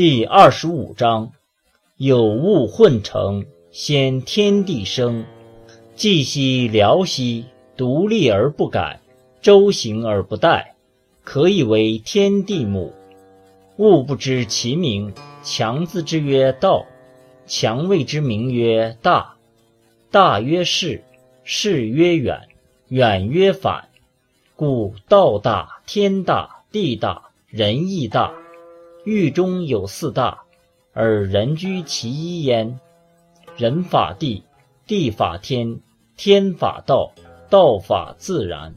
第二十五章：有物混成，先天地生。寂兮寥兮，独立而不改，周行而不殆，可以为天地母。物不知其名，强自之曰道，强谓之名曰大。大曰是，是曰远，远曰反。故道大，天大，地大，人亦大。域中有四大，而人居其一焉。人法地，地法天，天法道，道法自然。